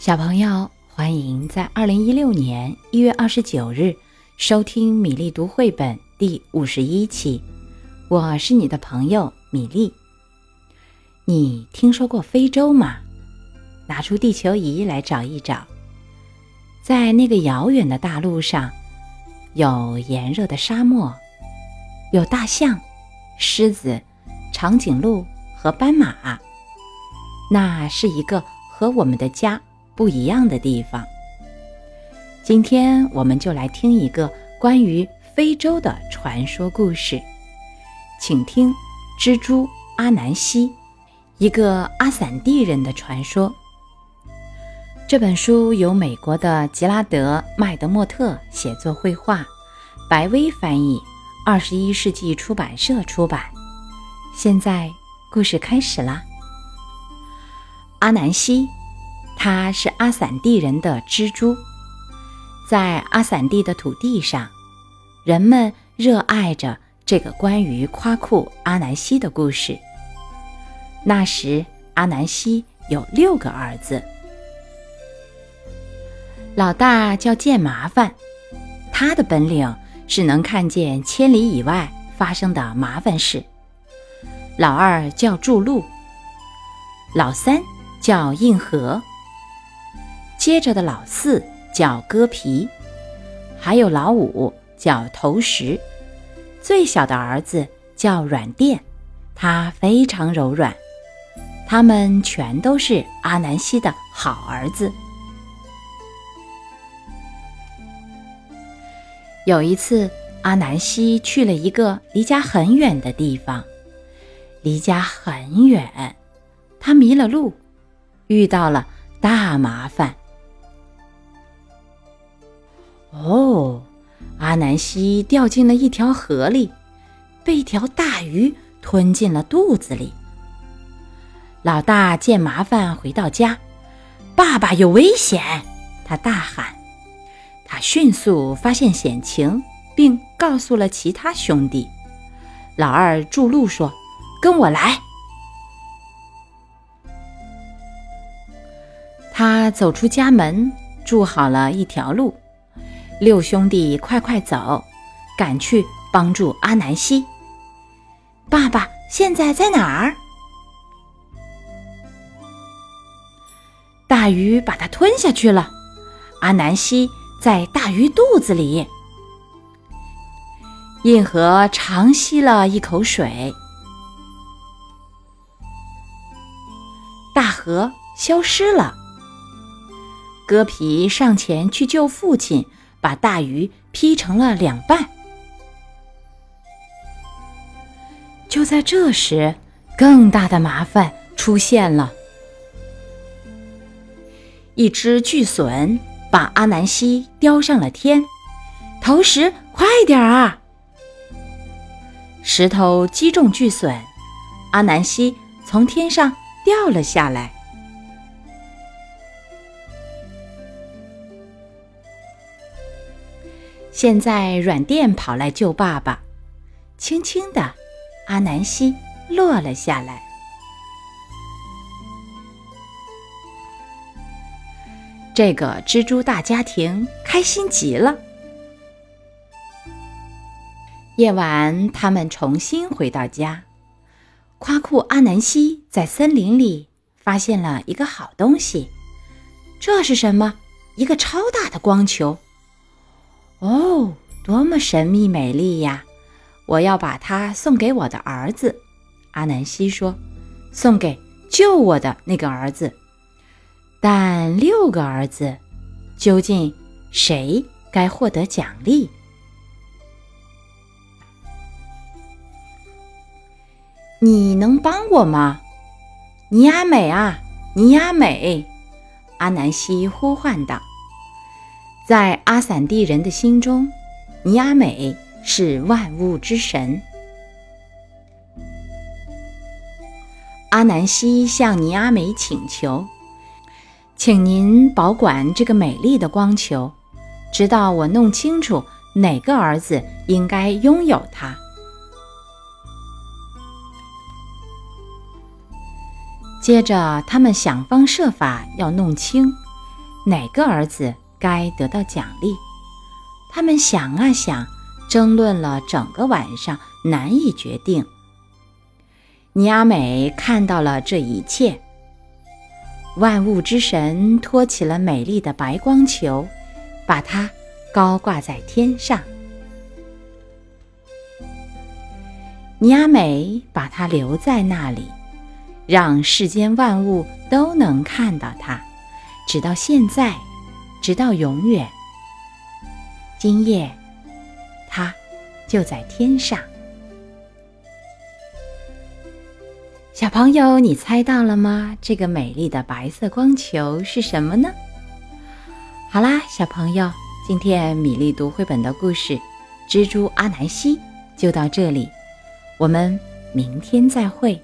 小朋友，欢迎在二零一六年一月二十九日收听米粒读绘本第五十一期。我是你的朋友米粒。你听说过非洲吗？拿出地球仪来找一找，在那个遥远的大陆上，有炎热的沙漠，有大象、狮子、长颈鹿和斑马。那是一个和我们的家不一样的地方。今天我们就来听一个关于非洲的传说故事，请听《蜘蛛阿南西》，一个阿散蒂人的传说。这本书由美国的吉拉德·麦德莫特写作绘画，白薇翻译，二十一世纪出版社出版。现在故事开始啦。阿南西，他是阿散蒂人的蜘蛛，在阿散蒂的土地上，人们热爱着这个关于夸库阿南西的故事。那时，阿南西有六个儿子。老大叫见麻烦，他的本领是能看见千里以外发生的麻烦事。老二叫筑路，老三叫硬河，接着的老四叫割皮，还有老五叫投石，最小的儿子叫软垫，他非常柔软。他们全都是阿南西的好儿子。有一次，阿南西去了一个离家很远的地方，离家很远，他迷了路，遇到了大麻烦。哦，阿南西掉进了一条河里，被一条大鱼吞进了肚子里。老大见麻烦回到家，爸爸有危险，他大喊。他迅速发现险情，并告诉了其他兄弟。老二筑路说：“跟我来。”他走出家门，筑好了一条路。六兄弟快快走，赶去帮助阿南西。爸爸现在在哪儿？大鱼把它吞下去了。阿南西。在大鱼肚子里，印河长吸了一口水，大河消失了。割皮上前去救父亲，把大鱼劈成了两半。就在这时，更大的麻烦出现了，一只巨隼。把阿南西叼上了天，投石，快点儿啊！石头击中巨隼，阿南西从天上掉了下来。现在软垫跑来救爸爸，轻轻的，阿南西落了下来。这个蜘蛛大家庭开心极了。夜晚，他们重新回到家。夸库阿南西在森林里发现了一个好东西。这是什么？一个超大的光球。哦，多么神秘美丽呀！我要把它送给我的儿子。阿南西说：“送给救我的那个儿子。”但六个儿子，究竟谁该获得奖励？你能帮我吗？尼亚美啊，尼亚美！阿南西呼唤道。在阿散蒂人的心中，尼亚美是万物之神。阿南西向尼亚美请求。请您保管这个美丽的光球，直到我弄清楚哪个儿子应该拥有它。接着，他们想方设法要弄清哪个儿子该得到奖励。他们想啊想，争论了整个晚上，难以决定。尼阿美看到了这一切。万物之神托起了美丽的白光球，把它高挂在天上。尼阿美把它留在那里，让世间万物都能看到它，直到现在，直到永远。今夜，它就在天上。小朋友，你猜到了吗？这个美丽的白色光球是什么呢？好啦，小朋友，今天米粒读绘本的故事《蜘蛛阿南希》就到这里，我们明天再会。